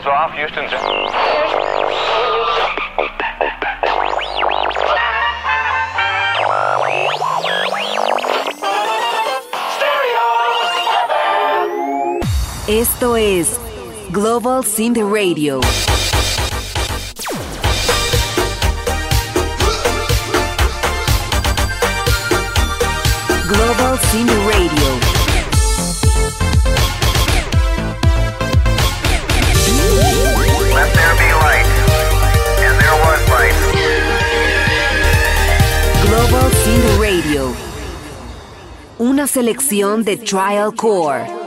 Signals off. Houston's. Esto es Global Synth Radio. Global Synth Radio. Una selección de Trial Core.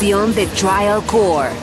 Selección de TrialCore.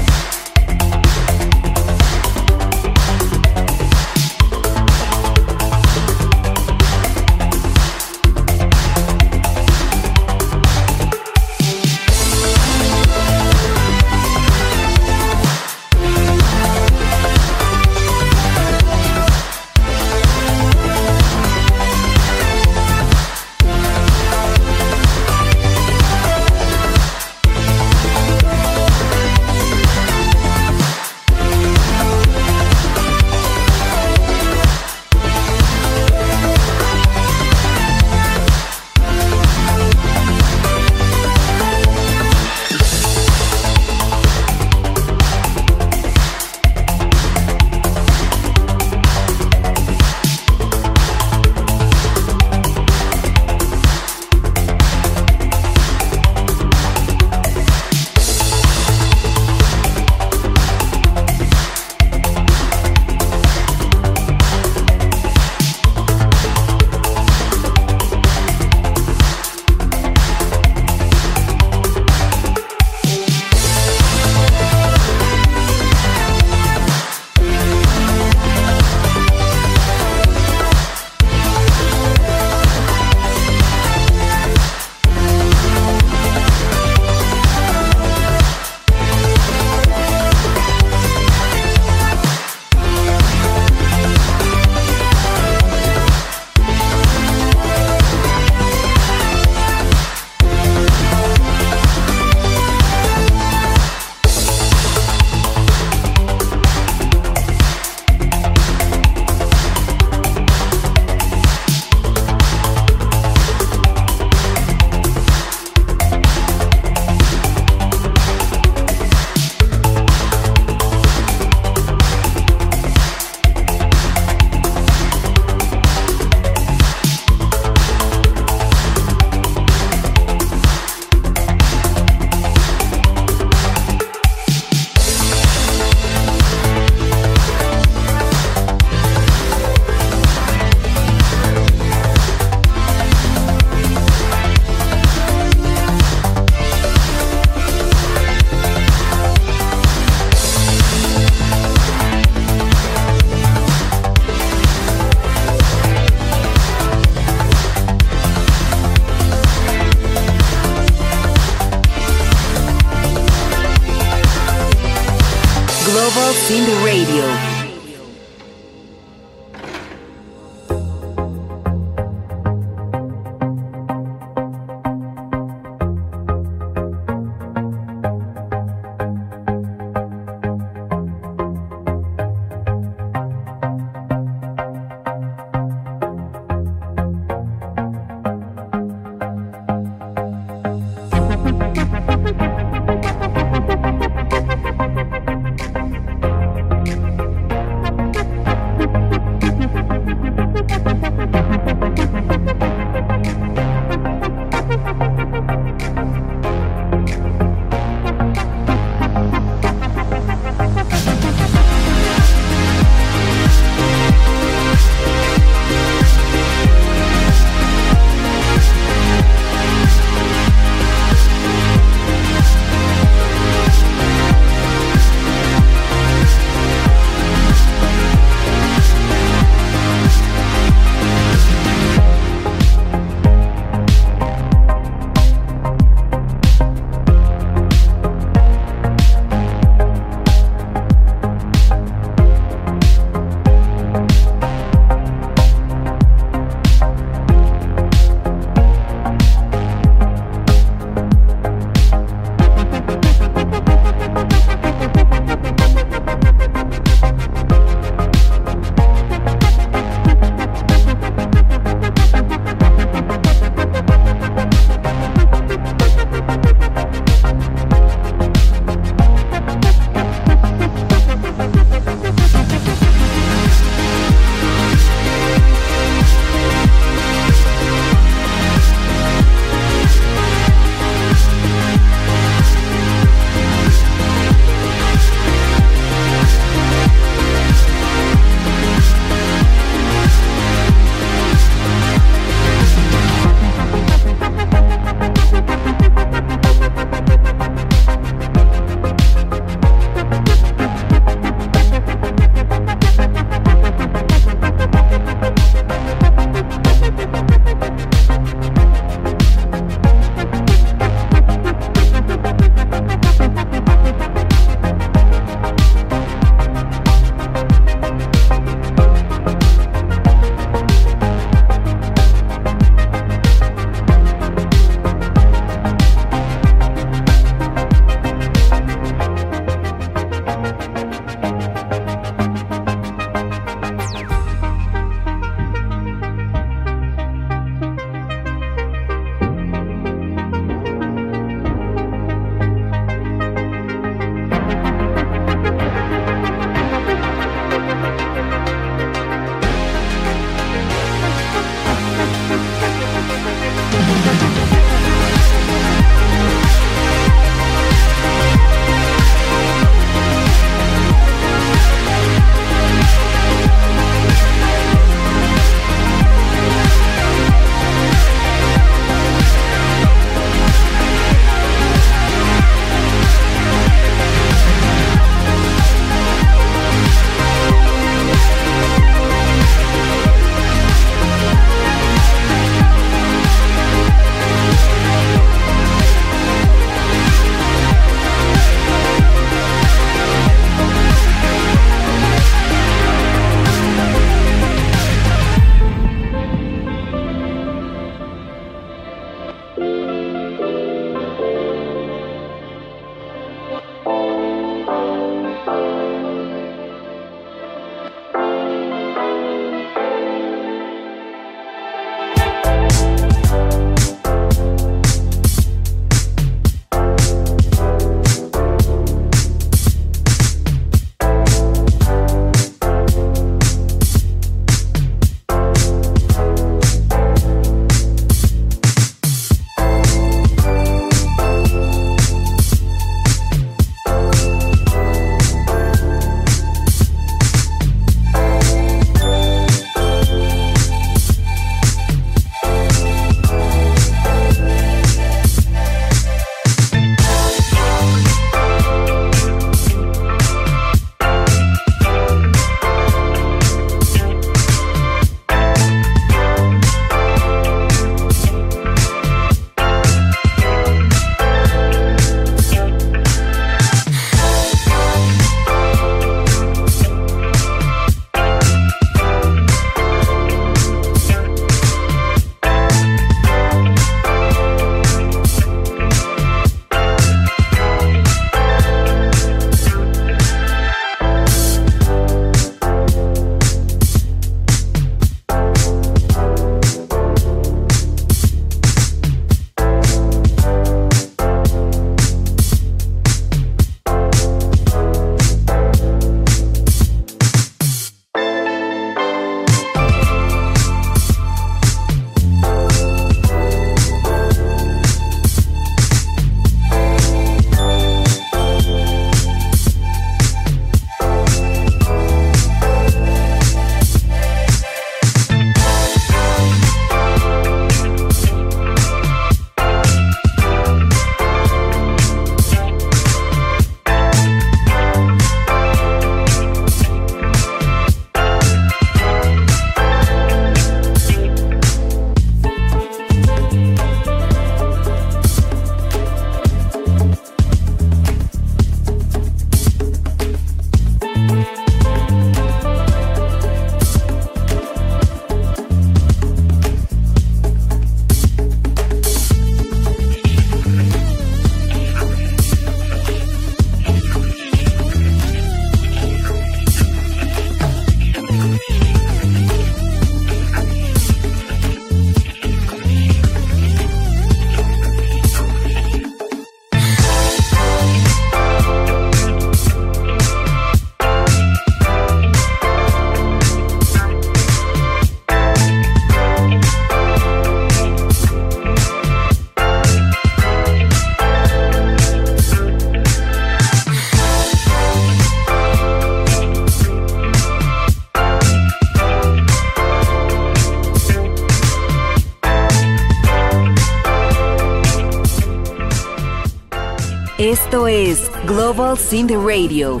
Esto es Global Synth Radio.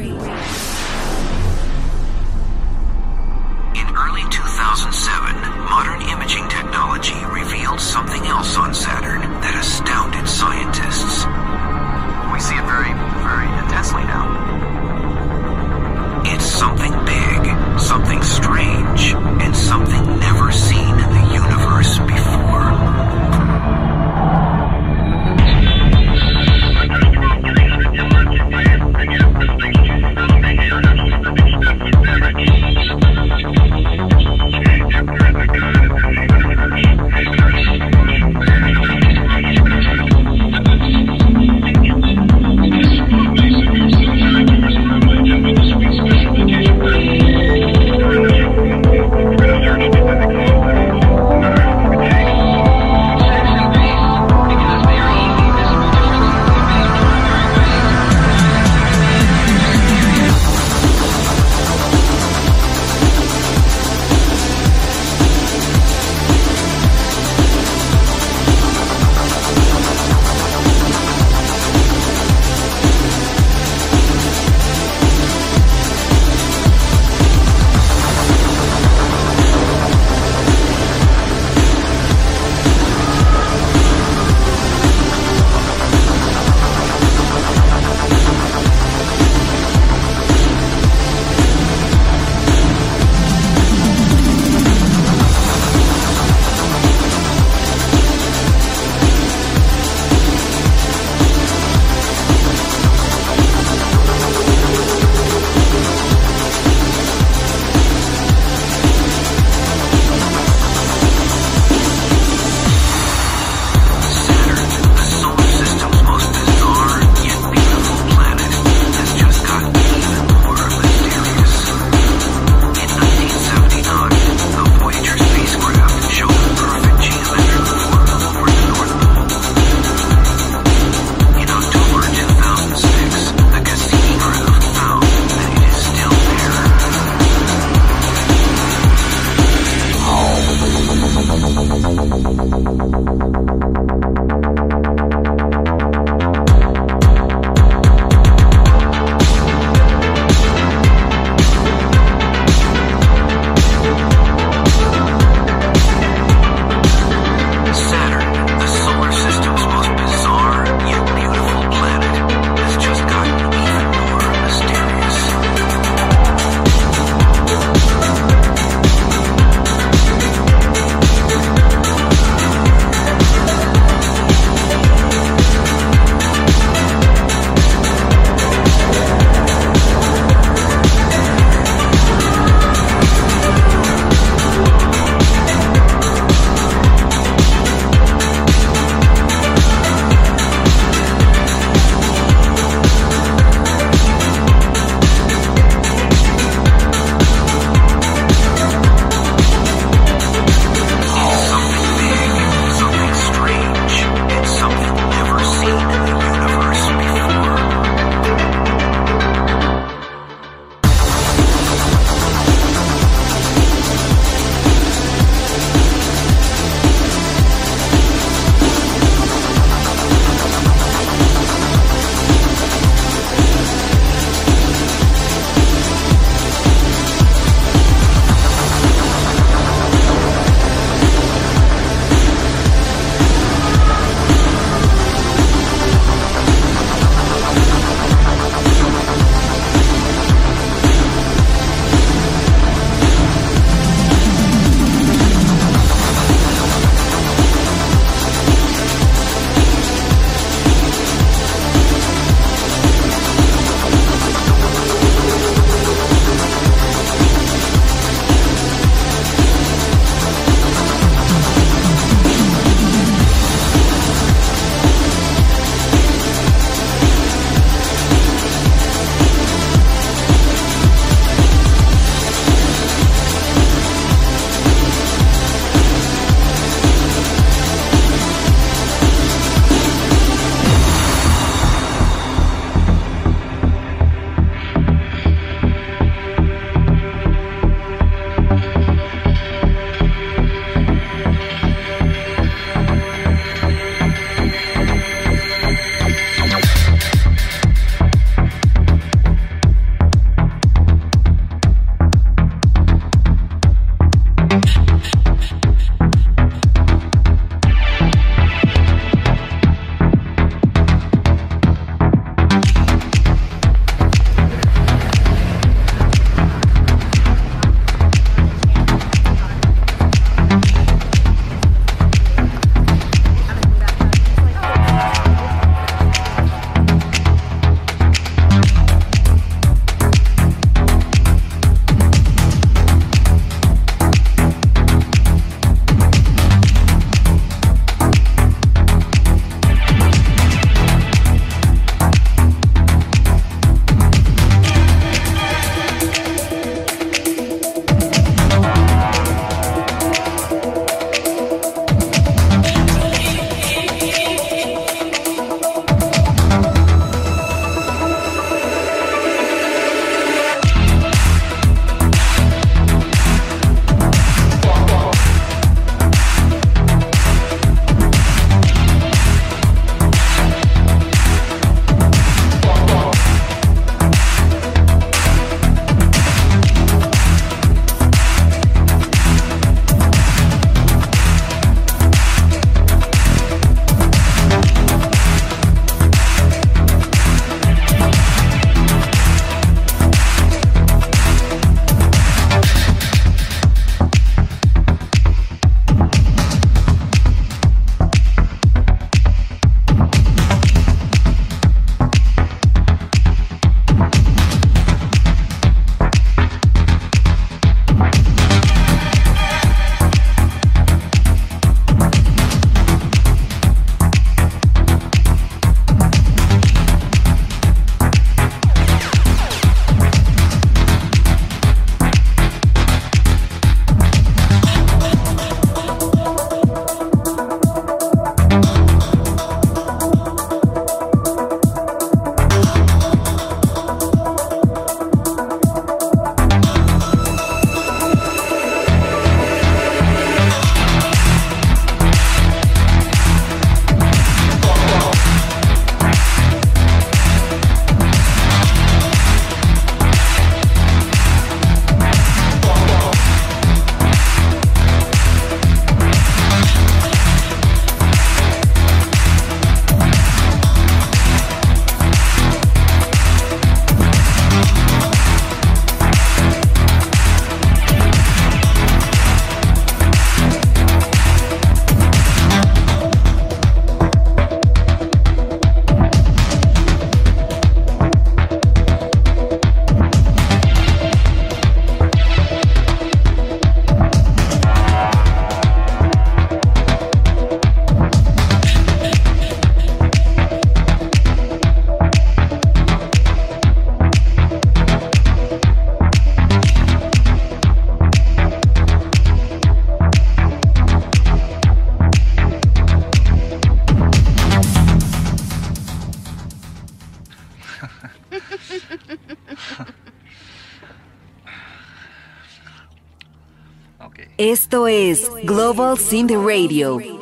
Esto es Global Synth Radio.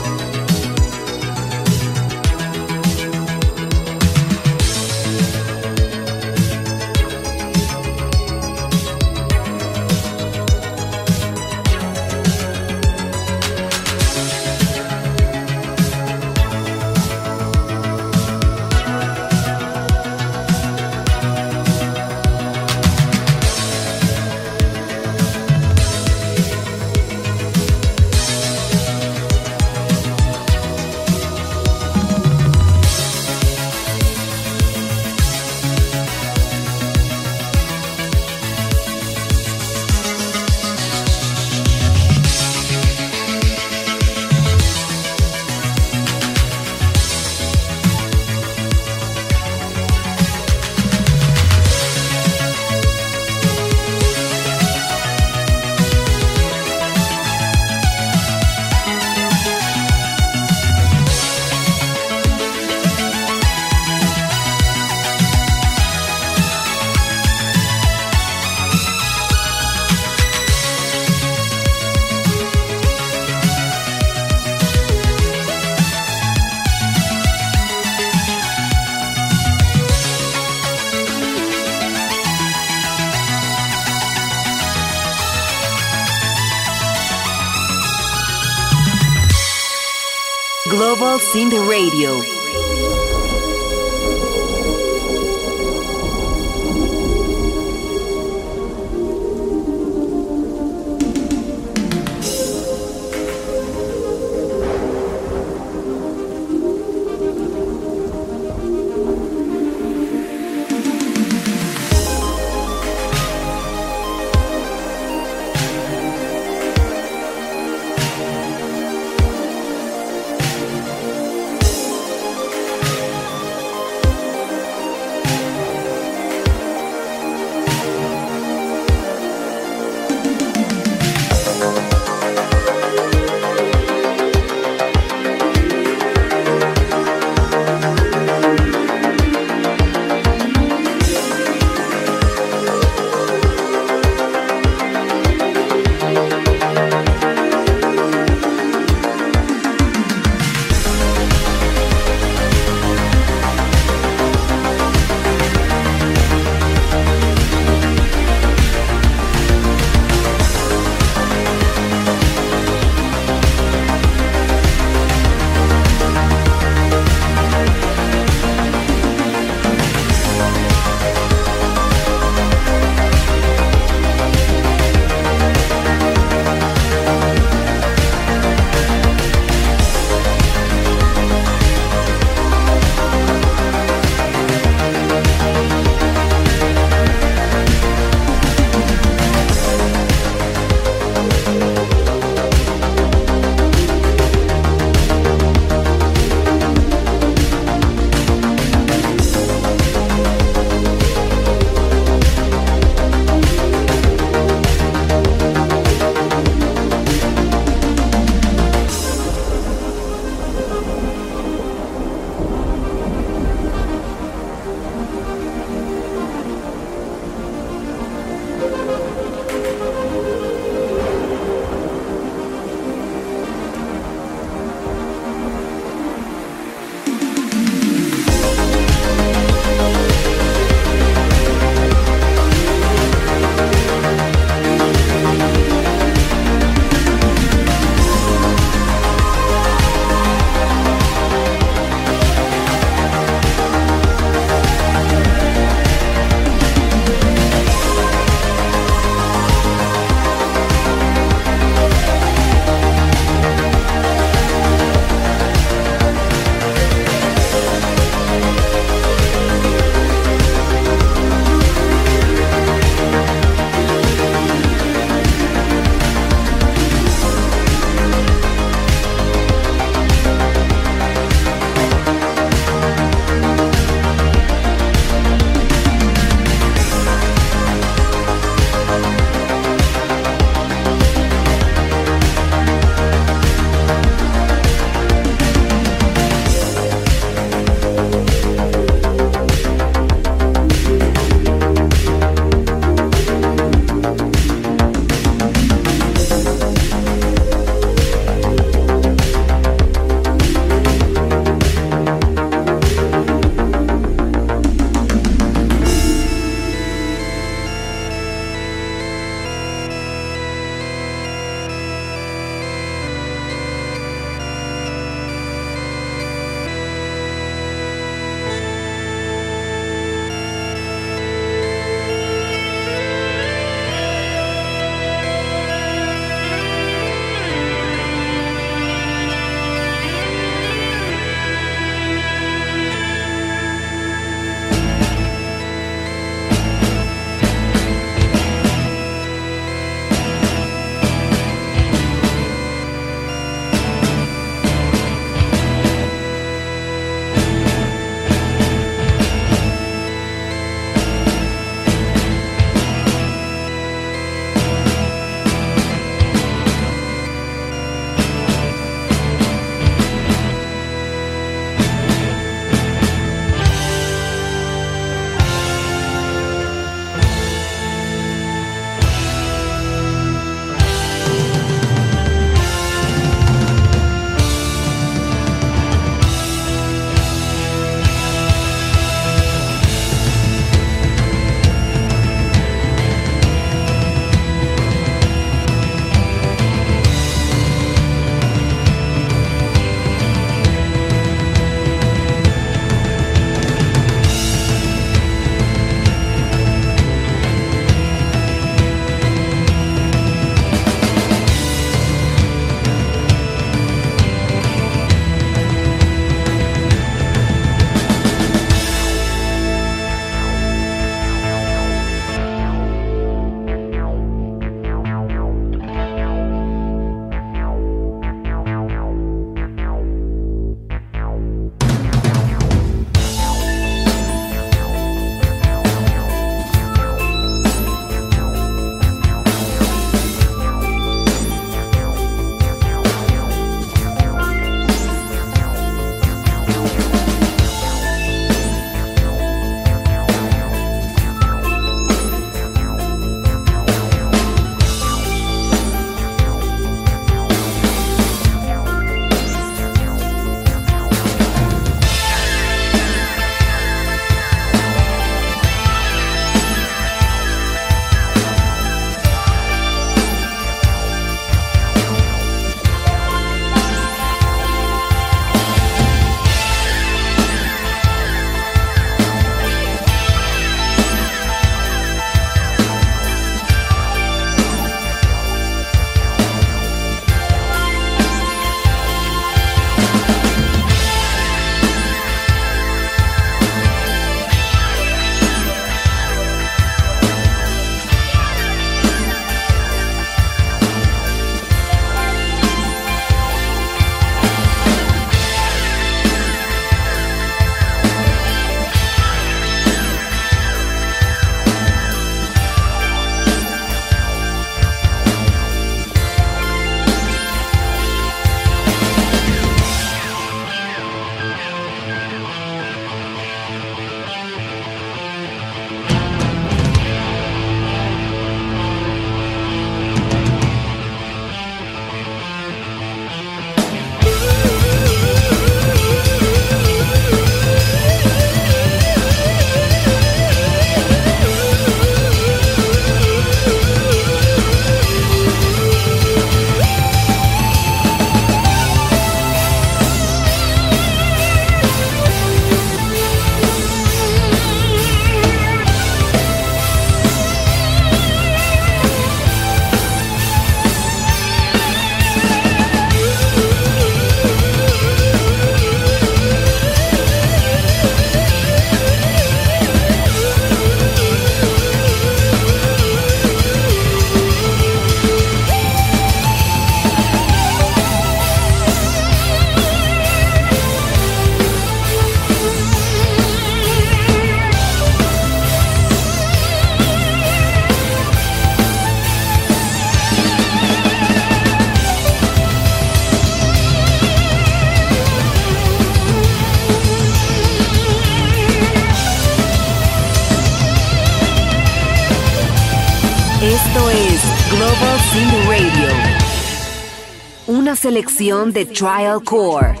Una selección de Trial Core.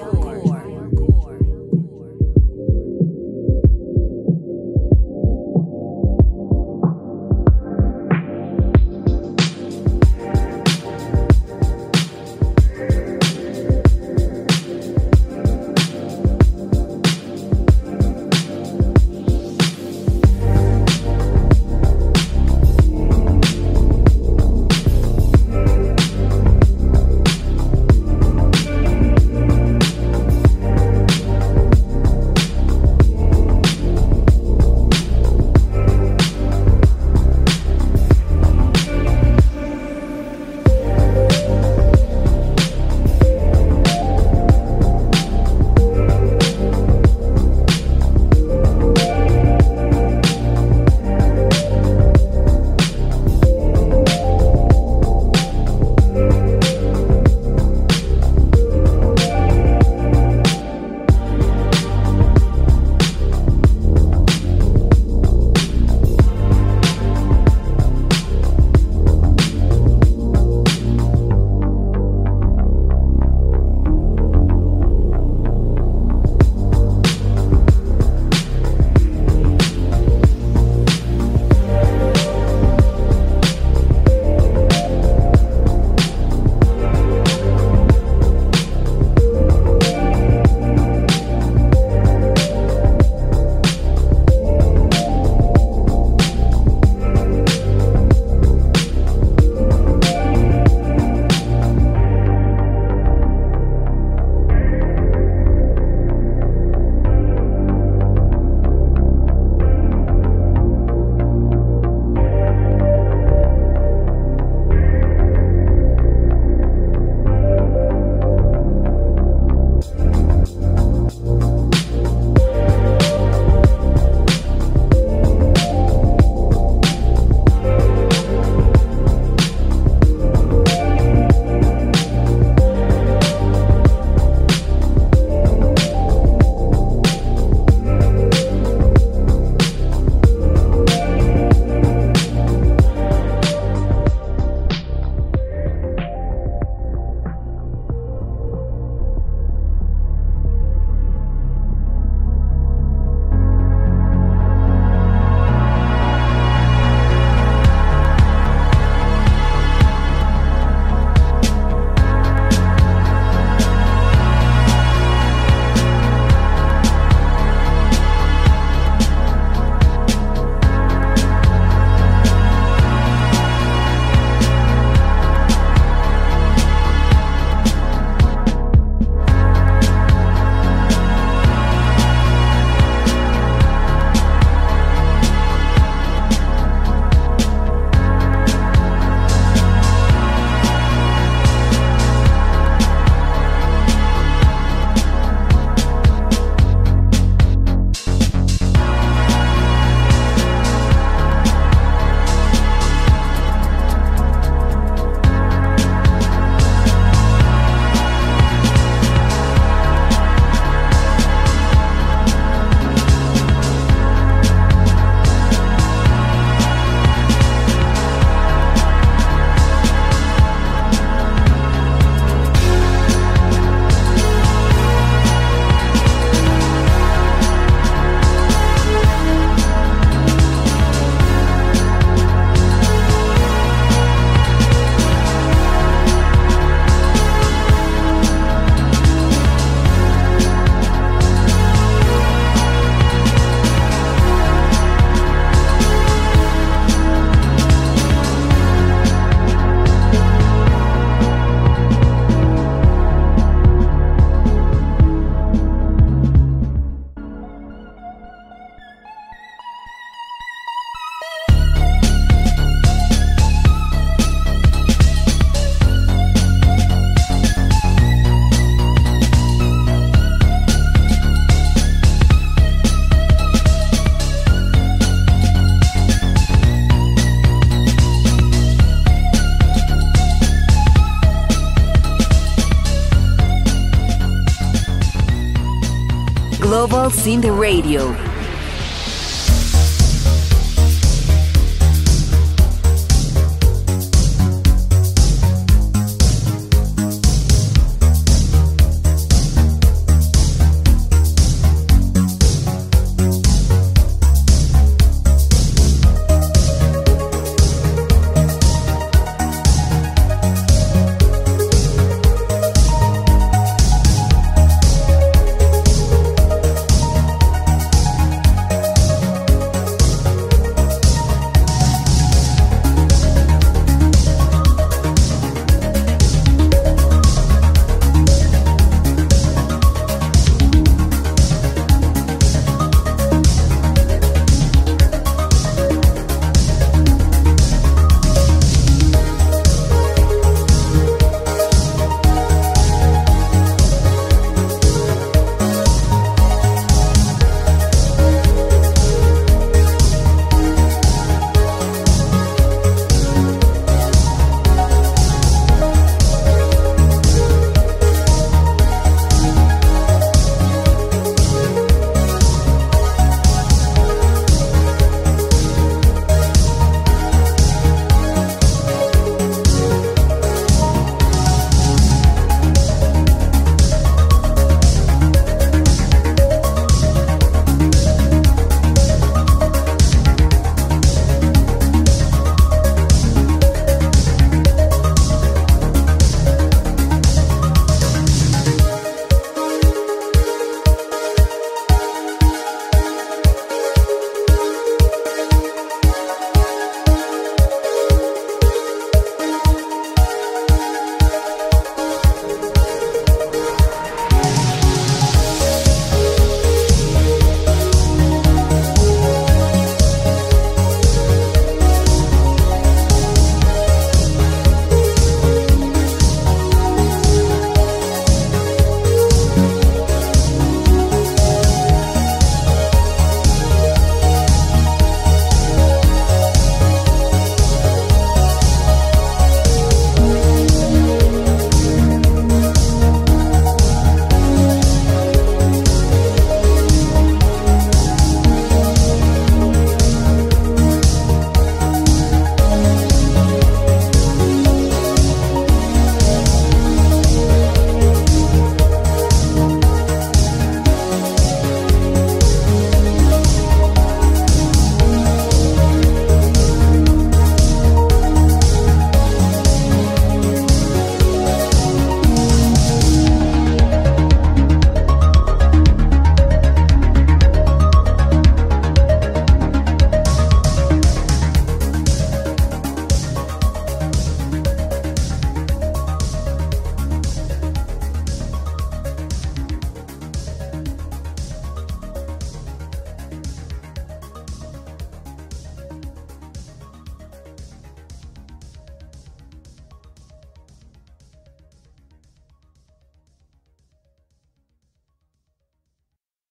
Synth Radio.